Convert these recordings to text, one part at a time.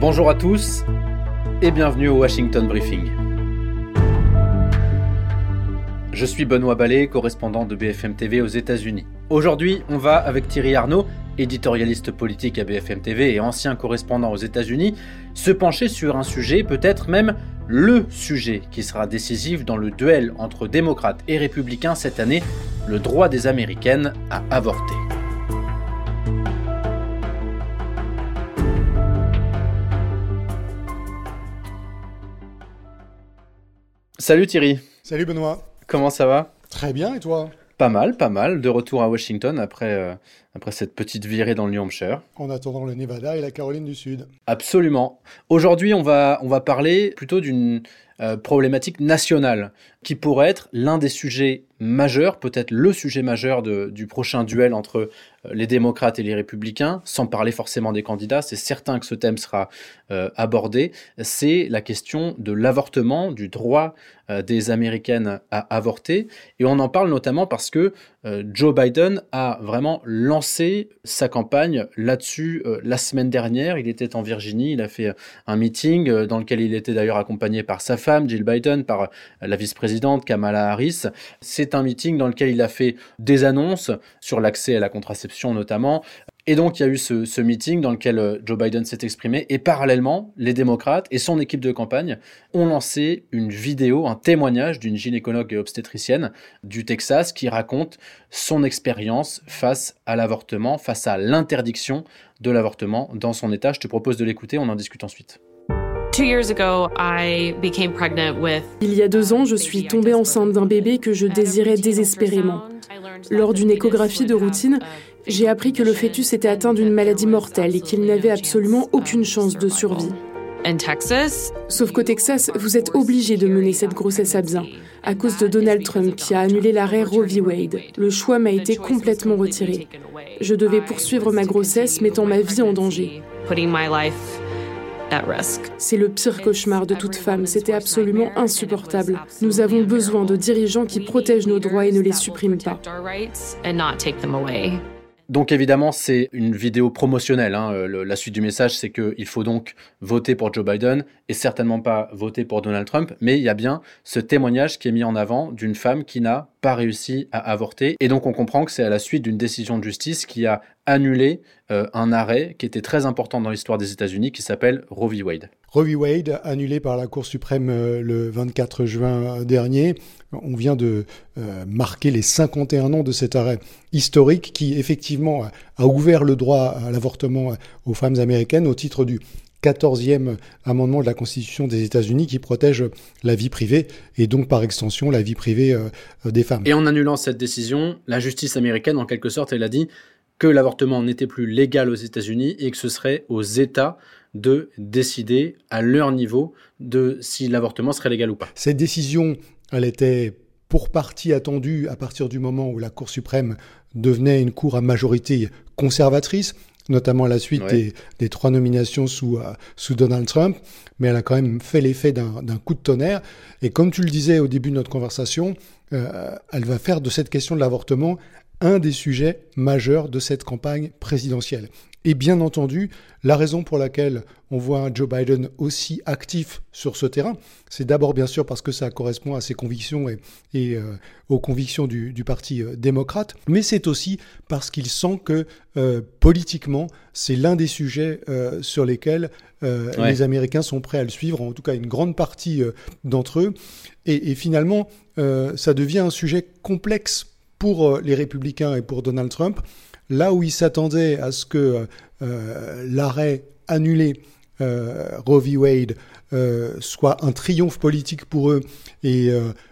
Bonjour à tous et bienvenue au Washington Briefing. Je suis Benoît Ballet, correspondant de BFM TV aux États-Unis. Aujourd'hui, on va avec Thierry Arnaud, éditorialiste politique à BFM TV et ancien correspondant aux États-Unis, se pencher sur un sujet, peut-être même le sujet qui sera décisif dans le duel entre démocrates et républicains cette année, le droit des Américaines à avorter. Salut Thierry. Salut Benoît. Comment ça va? Très bien et toi? Pas mal, pas mal. De retour à Washington après, euh, après cette petite virée dans le New Hampshire. En attendant le Nevada et la Caroline du Sud. Absolument. Aujourd'hui, on va, on va parler plutôt d'une euh, problématique nationale qui pourrait être l'un des sujets majeurs, peut-être le sujet majeur du prochain duel entre euh, les démocrates et les républicains, sans parler forcément des candidats, c'est certain que ce thème sera euh, abordé, c'est la question de l'avortement, du droit des Américaines à avorter. Et on en parle notamment parce que Joe Biden a vraiment lancé sa campagne là-dessus la semaine dernière. Il était en Virginie, il a fait un meeting dans lequel il était d'ailleurs accompagné par sa femme, Jill Biden, par la vice-présidente présidente Kamala Harris. C'est un meeting dans lequel il a fait des annonces sur l'accès à la contraception notamment. Et donc, il y a eu ce, meeting dans lequel euh, Joe Biden s'est exprimé. Et parallèlement, les démocrates et son équipe de campagne ont lancé une vidéo, un témoignage d'une gynécologue et obstétricienne du Texas qui raconte son expérience face à l'avortement, face à l'interdiction de l'avortement dans son État. Je te propose de l'écouter, on en discute ensuite. Il y a deux ans, je suis tombée enceinte d'un bébé que je désirais désespérément. Lors d'une échographie de routine, j'ai appris que le fœtus était atteint d'une maladie mortelle et qu'il n'avait absolument aucune chance de survie. Sauf qu'au Texas, vous êtes obligé de mener cette grossesse à bien à cause de Donald Trump qui a annulé l'arrêt Roe v. Wade. Le choix m'a été complètement retiré. Je devais poursuivre ma grossesse mettant ma vie en danger. C'est le pire cauchemar de toute femme. C'était absolument insupportable. Nous avons besoin de dirigeants qui protègent nos droits et ne les suppriment pas. Donc évidemment, c'est une vidéo promotionnelle. Hein. la suite du message, c'est qu'il faut donc voter pour Joe Biden et certainement pas voter pour Donald Trump. Mais il y a bien ce témoignage qui est mis en avant d'une femme qui n'a pas réussi à avorter. Et donc on comprend que c'est à la suite d'une décision de justice qui a annulé euh, un arrêt qui était très important dans l'histoire des États-Unis qui s'appelle Roe v. Wade. Roe v. Wade, annulé par la Cour suprême euh, le 24 juin dernier. On vient de euh, marquer les 51 ans de cet arrêt historique qui effectivement a ouvert le droit à l'avortement aux femmes américaines au titre du 14e amendement de la Constitution des États-Unis qui protège la vie privée et donc par extension la vie privée des femmes. Et en annulant cette décision, la justice américaine, en quelque sorte, elle a dit que l'avortement n'était plus légal aux États-Unis et que ce serait aux États de décider à leur niveau de si l'avortement serait légal ou pas. Cette décision, elle était pour partie attendue à partir du moment où la Cour suprême devenait une cour à majorité conservatrice, notamment à la suite des, trois nominations sous, euh, sous Donald Trump, mais elle a quand même fait l'effet d'un coup de tonnerre. Et comme tu le disais au début de notre conversation, euh, elle va faire de cette question de l'avortement un des sujets majeurs de cette campagne présidentielle. Et bien entendu, la raison pour laquelle on voit un Joe Biden aussi actif sur ce terrain, c'est d'abord bien sûr parce que ça correspond à ses convictions et, euh, aux convictions du, Parti euh, démocrate, mais c'est aussi parce qu'il sent que euh, politiquement, c'est l'un des sujets sur lesquels les Américains sont prêts à le suivre, en tout cas une grande partie d'entre eux. Et, et finalement, ça devient un sujet complexe pour les républicains et pour Donald Trump, là où ils s'attendaient à ce que euh, l'arrêt annulé euh, Roe v. Wade euh, soit un triomphe politique pour eux et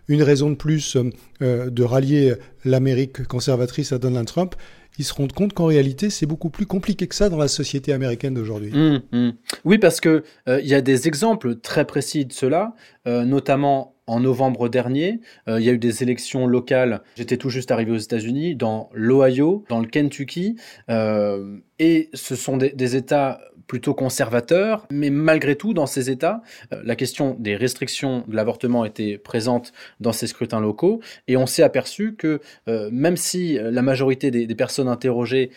une raison de plus de rallier l'Amérique conservatrice à Donald Trump, ils se rendent compte qu'en réalité, c'est beaucoup plus compliqué que ça dans la société américaine d'aujourd'hui. Mmh, mmh. Oui, parce qu'il il y a des exemples très précis de cela, notamment en novembre dernier, euh, il y a eu des élections locales. J'étais tout juste arrivé aux États-Unis, dans l'Ohio, dans le Kentucky, euh, et ce sont des, États plutôt conservateurs, mais malgré tout, dans ces États, euh, la question des restrictions de l'avortement était présente dans ces scrutins locaux, et on s'est aperçu que même si la majorité des, personnes interrogées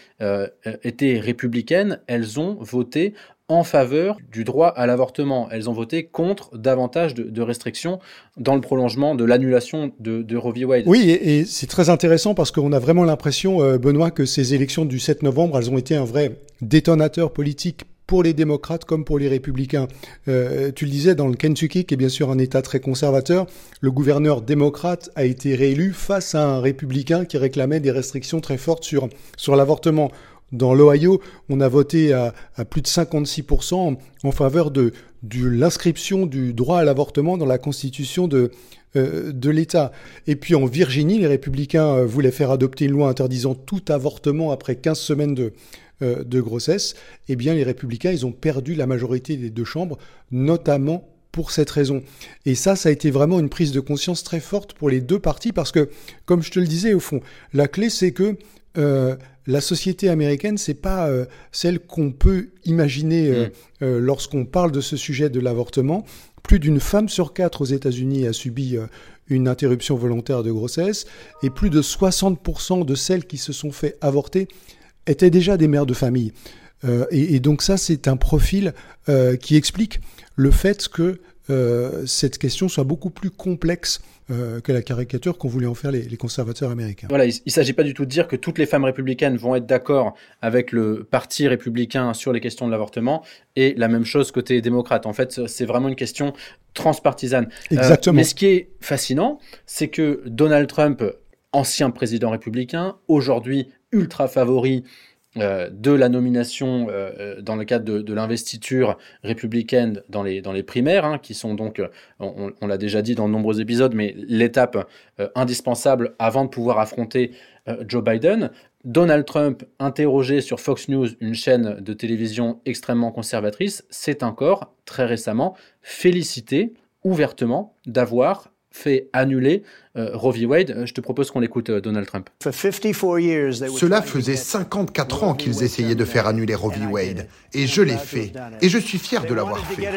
étaient républicaines, elles ont voté en faveur du droit à l'avortement. Elles ont voté contre davantage de, restrictions dans le prolongement de l'annulation de, Roe v. Wade. Oui, et, c'est très intéressant parce qu'on a vraiment l'impression, euh, Benoît, que ces élections du 7 novembre, elles ont été un vrai détonateur politique pour les démocrates comme pour les républicains. Euh, tu le disais, dans le Kentucky, qui est bien sûr un État très conservateur, le gouverneur démocrate a été réélu face à un républicain qui réclamait des restrictions très fortes sur, sur l'avortement. Dans l'Ohio, on a voté à, plus de 56% en faveur de, l'inscription du droit à l'avortement dans la constitution de, euh, de l'État. Et puis en Virginie, les républicains euh, voulaient faire adopter une loi interdisant tout avortement après 15 semaines de, euh, de grossesse, eh bien les républicains, ils ont perdu la majorité des deux chambres, notamment pour cette raison. Et ça, ça a été vraiment une prise de conscience très forte pour les deux partis, parce que, comme je te le disais, au fond, la clé, c'est que euh, la société américaine, c'est pas euh, celle qu'on peut imaginer mm. lorsqu'on parle de ce sujet de l'avortement. Plus d'une femme sur quatre aux États-Unis a subi une interruption volontaire de grossesse, et plus de 60% de celles qui se sont fait avorter étaient déjà des mères de famille. Euh, et, donc ça, c'est un profil euh, qui explique le fait que euh, cette question soit beaucoup plus complexe que la caricature qu'ont voulu en faire les, conservateurs américains. Voilà, il ne s'agit pas du tout de dire que toutes les femmes républicaines vont être d'accord avec le parti républicain sur les questions de l'avortement, et la même chose côté démocrate. En fait, c'est vraiment une question transpartisane. Exactement. mais ce qui est fascinant, c'est que Donald Trump, ancien président républicain, aujourd'hui ultra favori euh, de la nomination euh, euh, dans le cadre de, l'investiture républicaine dans les, dans les primaires, hein, qui sont donc, on, l'a déjà dit dans de nombreux épisodes, mais l'étape indispensable avant de pouvoir affronter Joe Biden. Donald Trump, interrogé sur Fox News, une chaîne de télévision extrêmement conservatrice, s'est encore très récemment félicité ouvertement d'avoir fait annuler euh, Roe v. Wade. Euh, je te propose qu'on écoute euh, Donald Trump. Cela faisait 54 ans qu'ils essayaient de faire annuler Roe v. Wade, et je l'ai fait, et je suis fier de l'avoir fait.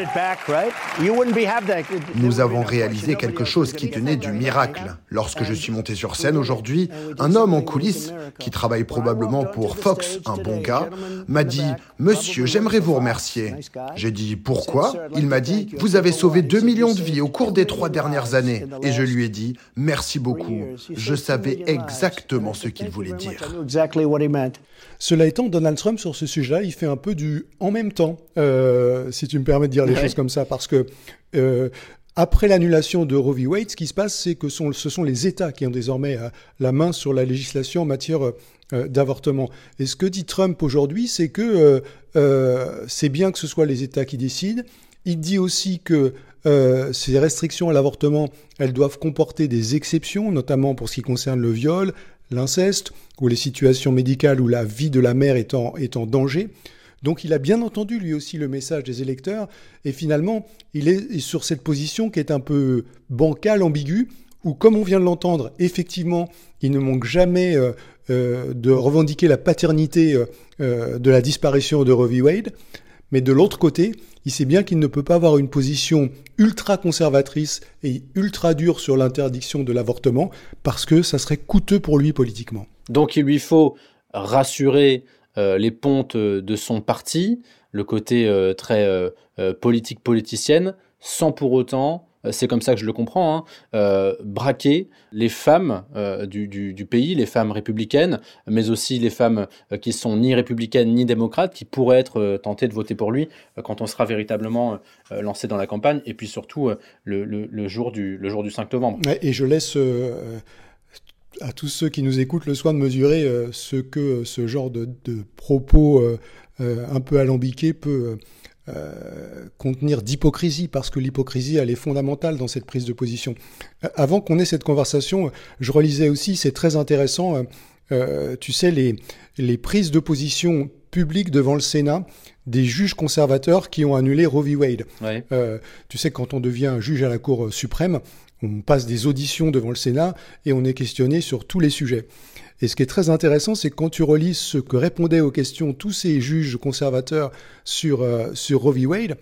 Nous avons réalisé quelque chose qui tenait du miracle. Lorsque je suis monté sur scène aujourd'hui, un homme en coulisses, qui travaille probablement pour Fox, un bon gars, m'a dit « Monsieur, j'aimerais vous remercier ». J'ai dit « Pourquoi ?» Il m'a dit « Vous avez sauvé 2 millions de vies au cours des trois dernières années ». Et je lui ai dit « Merci beaucoup. Je savais exactement ce qu'il voulait dire. Cela étant, Donald Trump, sur ce sujet-là, il fait un peu du en même temps, euh, si tu me permets de dire les choses comme ça, parce que euh, après l'annulation de Roe v. Wade, ce qui se passe, c'est que ce sont les États qui ont désormais euh, la main sur la législation en matière d'avortement. Et ce que dit Trump aujourd'hui, c'est que c'est bien que ce soit les États qui décident. Il dit aussi que euh, ces restrictions à l'avortement, elles doivent comporter des exceptions, notamment pour ce qui concerne le viol, l'inceste, ou les situations médicales où la vie de la mère est en, est en danger. Donc il a bien entendu lui aussi le message des électeurs, et finalement il est sur cette position qui est un peu bancale, ambiguë, où comme on vient de l'entendre, effectivement, il ne manque jamais euh, euh, de revendiquer la paternité de la disparition de Roe v. Wade, mais de l'autre côté, il sait bien qu'il ne peut pas avoir une position ultra conservatrice et ultra dure sur l'interdiction de l'avortement parce que ça serait coûteux pour lui politiquement. Donc il lui faut rassurer euh, les pontes de son parti, le côté euh, très euh, politique politicienne, sans pour autant euh, c'est comme ça que je le comprends, hein, euh, braquer les femmes euh, du, pays, les femmes républicaines, mais aussi les femmes qui sont ni républicaines ni démocrates, qui pourraient être tentées de voter pour lui quand on sera véritablement lancé dans la campagne, et puis surtout le, jour du, le jour du 5 novembre. Et je laisse à tous ceux qui nous écoutent le soin de mesurer ce que ce genre de, propos un peu alambiqués peut euh, contenir d'hypocrisie, parce que l'hypocrisie, elle est fondamentale dans cette prise de position. Euh, avant qu'on ait cette conversation, je relisais aussi, c'est très intéressant, euh, tu sais, les, les prises de position publiques devant le Sénat des juges conservateurs qui ont annulé Roe v. Wade. tu sais, quand on devient juge à la Cour suprême, on passe des auditions devant le Sénat et on est questionné sur tous les sujets. Et ce qui est très intéressant, c'est que quand tu relis ce que répondaient aux questions tous ces juges conservateurs sur, euh, sur Roe v. Wade,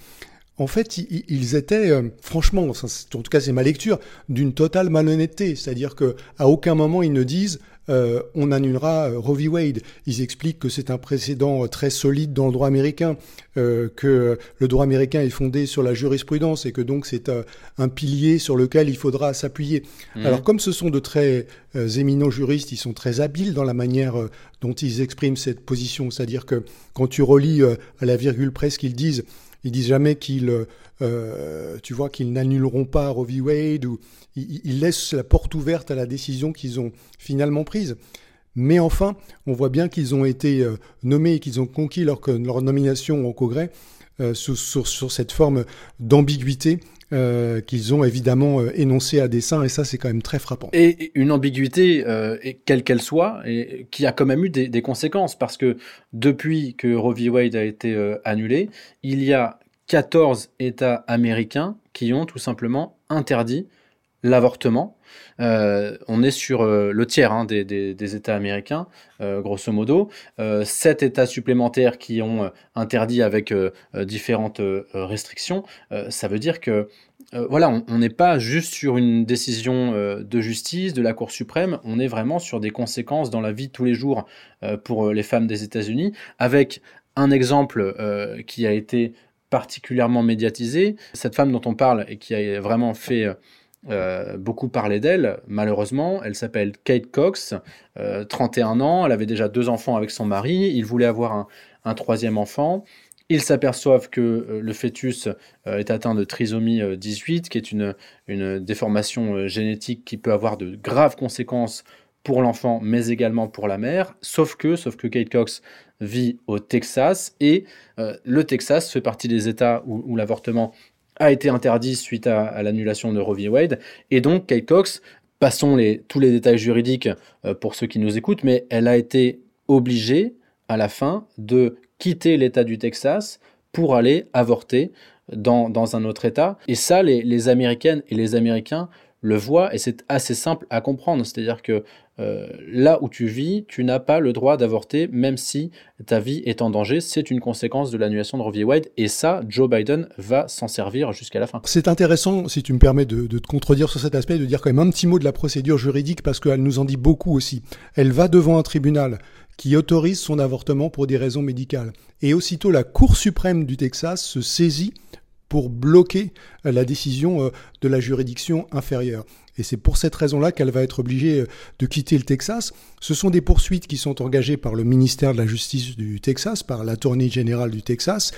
en fait, ils étaient, euh, franchement, en tout cas c'est ma lecture, d'une totale malhonnêteté. C'est-à-dire que à aucun moment ils ne disent on annulera Roe v. Wade. Ils expliquent que c'est un précédent très solide dans le droit américain, que le droit américain est fondé sur la jurisprudence et que donc c'est un pilier sur lequel il faudra s'appuyer. Mmh. Alors comme ce sont de très éminents juristes, ils sont très habiles dans la manière dont ils expriment cette position. C'est-à-dire que quand tu relis à la virgule près ce qu'ils disent, ils disent jamais qu'ils, euh, tu vois, qu'ils n'annuleront pas Roe v. Wade ou ils, laissent la porte ouverte à la décision qu'ils ont finalement prise. Mais enfin, on voit bien qu'ils ont été euh, nommés et qu'ils ont conquis leur, nomination au Congrès euh, sur, cette forme d'ambiguïté euh, qu'ils ont évidemment euh, énoncée à dessein, et ça c'est quand même très frappant. Et une ambiguïté, euh, quelle qu'elle soit, et qui a quand même eu des, des, conséquences, parce que depuis que Roe v. Wade a été annulé, il y a 14 États américains qui ont tout simplement interdit l'avortement. Euh, on est sur euh, le tiers hein, des, États américains, euh, grosso modo. sept États supplémentaires qui ont interdit avec différentes restrictions. ça veut dire que voilà, on n'est pas juste sur une décision de justice de la Cour suprême, on est vraiment sur des conséquences dans la vie de tous les jours pour les femmes des États-Unis, avec un exemple qui a été particulièrement médiatisé. Cette femme dont on parle et qui a vraiment fait euh, beaucoup parlaient d'elle, malheureusement. Elle s'appelle Kate Cox, 31 euh, ans. Elle avait déjà deux enfants avec son mari. Il voulait avoir un, troisième enfant. Ils s'aperçoivent que euh, le fœtus est atteint de trisomie 18, qui est une, une déformation génétique qui peut avoir de graves conséquences pour l'enfant, mais également pour la mère. Sauf que, sauf que Kate Cox vit au Texas et le Texas fait partie des États où l'avortement a été interdit suite à, l'annulation de Roe v. Wade. Et donc, Kate Cox, passons tous les détails juridiques euh, pour ceux qui nous écoutent, mais elle a été obligée, à la fin, de quitter l'État du Texas pour aller avorter dans, dans un autre État. Et ça, les, les Américaines et les Américains le voient, et c'est assez simple à comprendre. C'est-à-dire que euh, là où tu vis, tu n'as pas le droit d'avorter, même si ta vie est en danger. C'est une conséquence de l'annulation de Roe v. Wade, et ça, Joe Biden va s'en servir jusqu'à la fin. C'est intéressant, si tu me permets de, te contredire sur cet aspect, de dire quand même un petit mot de la procédure juridique, parce qu'elle nous en dit beaucoup aussi. Elle va devant un tribunal qui autorise son avortement pour des raisons médicales. Et aussitôt, la Cour suprême du Texas se saisit pour bloquer la décision euh, de la juridiction inférieure. Et c'est pour cette raison-là qu'elle va être obligée euh, de quitter le Texas. Ce sont des poursuites qui sont engagées par le ministère de la Justice du Texas, par l'attorney général du Texas.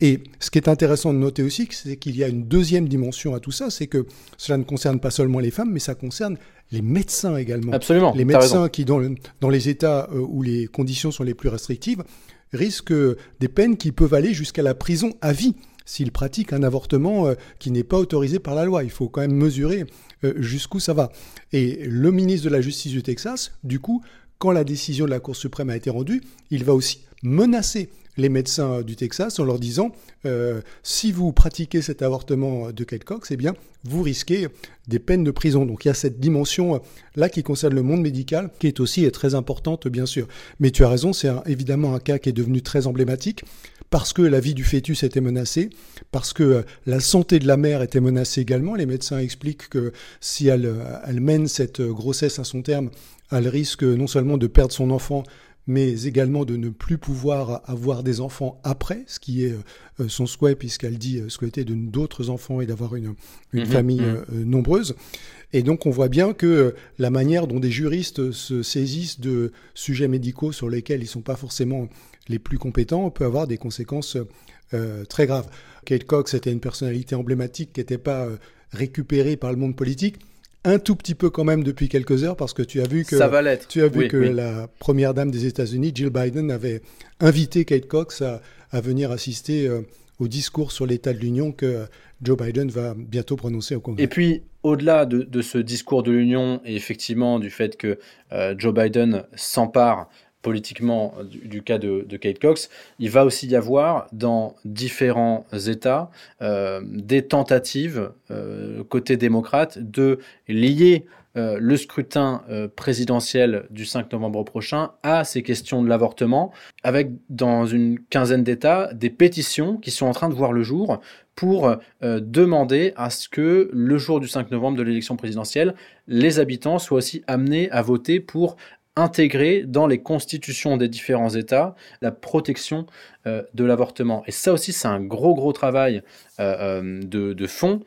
Et ce qui est intéressant de noter aussi, c'est qu'il y a une deuxième dimension à tout ça, c'est que cela ne concerne pas seulement les femmes, mais ça concerne les médecins également. Absolument. Les médecins qui, dans, dans les États euh, où les conditions sont les plus restrictives, risquent des peines qui peuvent aller jusqu'à la prison à vie s'ils pratiquent un avortement euh, qui n'est pas autorisé par la loi. Il faut quand même mesurer euh, jusqu'où ça va. Et le ministre de la Justice du Texas, du coup, quand la décision de la Cour suprême a été rendue, il va aussi menacer les médecins du Texas en leur disant euh, si vous pratiquez cet avortement de Kate Cox, eh bien, vous risquez des peines de prison. Donc il y a cette dimension là qui concerne le monde médical qui est aussi très importante, bien sûr. Mais tu as raison, c'est évidemment un cas qui est devenu très emblématique parce que la vie du fœtus était menacée, parce que euh, la santé de la mère était menacée également. Les médecins expliquent que si elle, euh, elle mène cette euh, grossesse à son terme, elle risque non seulement de perdre son enfant, mais également de ne plus pouvoir avoir des enfants après, ce qui est son souhait puisqu'elle dit souhaiter d'autres enfants et d'avoir une, une mhm, famille mhm. nombreuse. Et donc on voit bien que la manière dont des juristes se saisissent de sujets médicaux sur lesquels ils ne sont pas forcément les plus compétents, peut avoir des conséquences euh, très graves. Kate Cox était une personnalité emblématique qui n'était pas euh, récupérée par le monde politique. Un tout petit peu quand même depuis quelques heures parce que tu as vu que, Tu as vu que la première dame des États-Unis, Jill Biden, avait invité Kate Cox à, venir assister euh, au discours sur l'état de l'Union que Joe Biden va bientôt prononcer au Congrès. Et puis, au-delà de, ce discours de l'Union et effectivement du fait que Joe Biden s'empare politiquement du, cas de, Kate Cox, il va aussi y avoir dans différents États euh, des tentatives euh, côté démocrate de lier euh, le scrutin présidentiel du 5 novembre prochain à ces questions de l'avortement, avec dans une quinzaine d'États des pétitions qui sont en train de voir le jour pour demander à ce que le jour du 5 novembre de l'élection présidentielle, les habitants soient aussi amenés à voter pour intégrer dans les constitutions des différents États la protection euh, de l'avortement. Et ça aussi, c'est un gros, gros travail euh, euh, de, de fond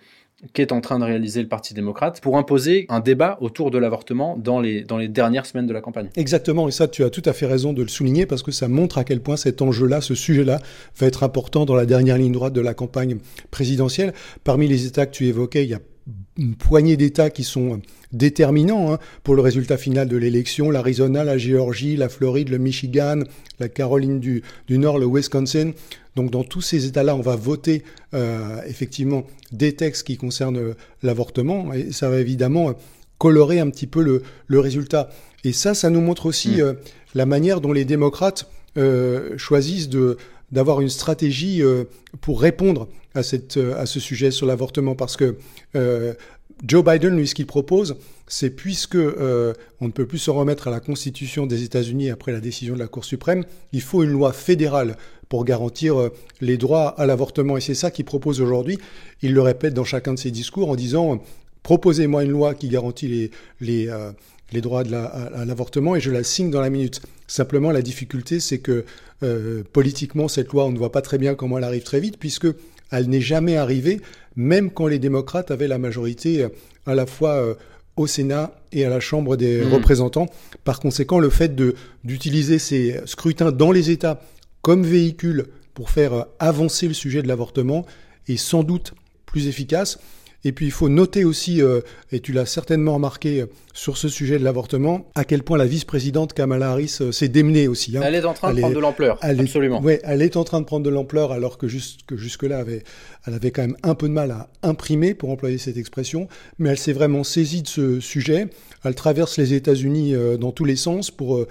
qu'est en train de réaliser le Parti démocrate pour imposer un débat autour de l'avortement dans les, dans les dernières semaines de la campagne. Exactement, et ça tu as tout à fait raison de le souligner parce que ça montre à quel point cet enjeu-là, ce sujet-là, va être important dans la dernière ligne droite de la campagne présidentielle. Parmi les États que tu évoquais, il y a une poignée d'États qui sont déterminants hein, pour le résultat final de l'élection. L'Arizona, la Géorgie, la Floride, le Michigan, la Caroline du, du Nord, le Wisconsin. Donc dans tous ces États-là, on va voter euh, effectivement des textes qui concernent euh, l'avortement et ça va évidemment euh, colorer un petit peu le, le résultat. Et ça, ça nous montre aussi mmh. la manière dont les démocrates choisissent de d'avoir une stratégie pour répondre à, cette, à ce sujet sur l'avortement parce que Joe Biden, lui, ce qu'il propose, c'est puisque euh, on ne peut plus se remettre à la Constitution des États-Unis après la décision de la Cour suprême, il faut une loi fédérale pour garantir euh, les droits à l'avortement. Et c'est ça qu'il propose aujourd'hui. Il le répète dans chacun de ses discours en disant proposez-moi une loi qui garantit les, les, euh, les droits de la, à, l'avortement et je la signe dans la minute. Simplement, la difficulté, c'est que euh, politiquement, cette loi, on ne voit pas très bien comment elle arrive très vite, puisque elle n'est jamais arrivée, même quand les démocrates avaient la majorité euh, à la fois euh, au Sénat et à la Chambre des mmh. représentants. Par conséquent, le fait d'utiliser ces scrutins dans les États comme véhicule pour faire avancer le sujet de l'avortement est sans doute plus efficace. Et puis il faut noter aussi, euh, et tu l'as certainement remarqué euh, sur ce sujet de l'avortement, à quel point la vice-présidente Kamala Harris euh, s'est démenée aussi. Hein. Elle est en train de prendre de l'ampleur, absolument. Oui, elle est en train de prendre de l'ampleur alors que, jusque-là, avait, elle avait quand même un peu de mal à imprimer, pour employer cette expression, mais elle s'est vraiment saisie de ce sujet. Elle traverse les États-Unis dans tous les sens pour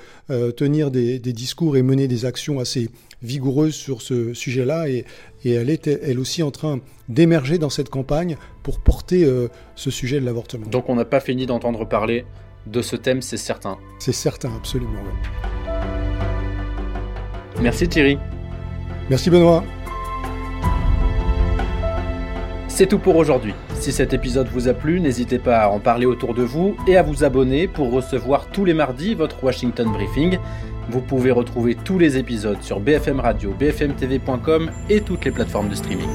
tenir des, des discours et mener des actions assez vigoureuse sur ce sujet-là et, elle est elle aussi en train d'émerger dans cette campagne pour porter euh, ce sujet de l'avortement. Donc on n'a pas fini d'entendre parler de ce thème, c'est certain. C'est certain, absolument. Merci Thierry. Merci Benoît. C'est tout pour aujourd'hui. Si cet épisode vous a plu, n'hésitez pas à en parler autour de vous et à vous abonner pour recevoir tous les mardis votre Washington Briefing. Vous pouvez retrouver tous les épisodes sur BFM Radio, bfmtv.com et toutes les plateformes de streaming.